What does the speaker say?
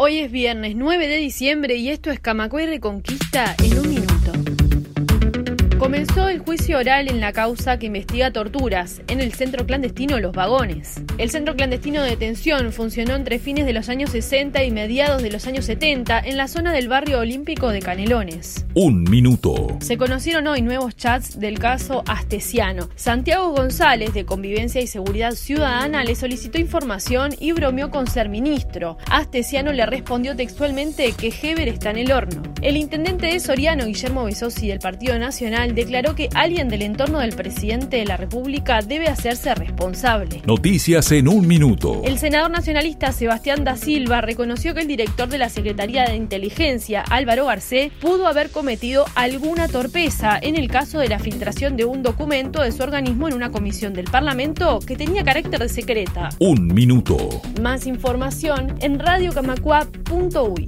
Hoy es viernes 9 de diciembre y esto es Camacuay Reconquista en un minuto. Comenzó el juicio oral en la causa que investiga torturas en el centro clandestino Los Vagones. El centro clandestino de detención funcionó entre fines de los años 60 y mediados de los años 70 en la zona del barrio olímpico de Canelones. Un minuto. Se conocieron hoy nuevos chats del caso Astesiano. Santiago González, de Convivencia y Seguridad Ciudadana, le solicitó información y bromeó con ser ministro. Astesiano le respondió textualmente que Heber está en el horno. El intendente de Soriano, Guillermo Besosi, del Partido Nacional, declaró que alguien del entorno del presidente de la República debe hacerse responsable. Noticias en un minuto. El senador nacionalista Sebastián da Silva reconoció que el director de la Secretaría de Inteligencia, Álvaro Garcé, pudo haber cometido alguna torpeza en el caso de la filtración de un documento de su organismo en una comisión del Parlamento que tenía carácter de secreta. Un minuto. Más información en radiocamacua.uy.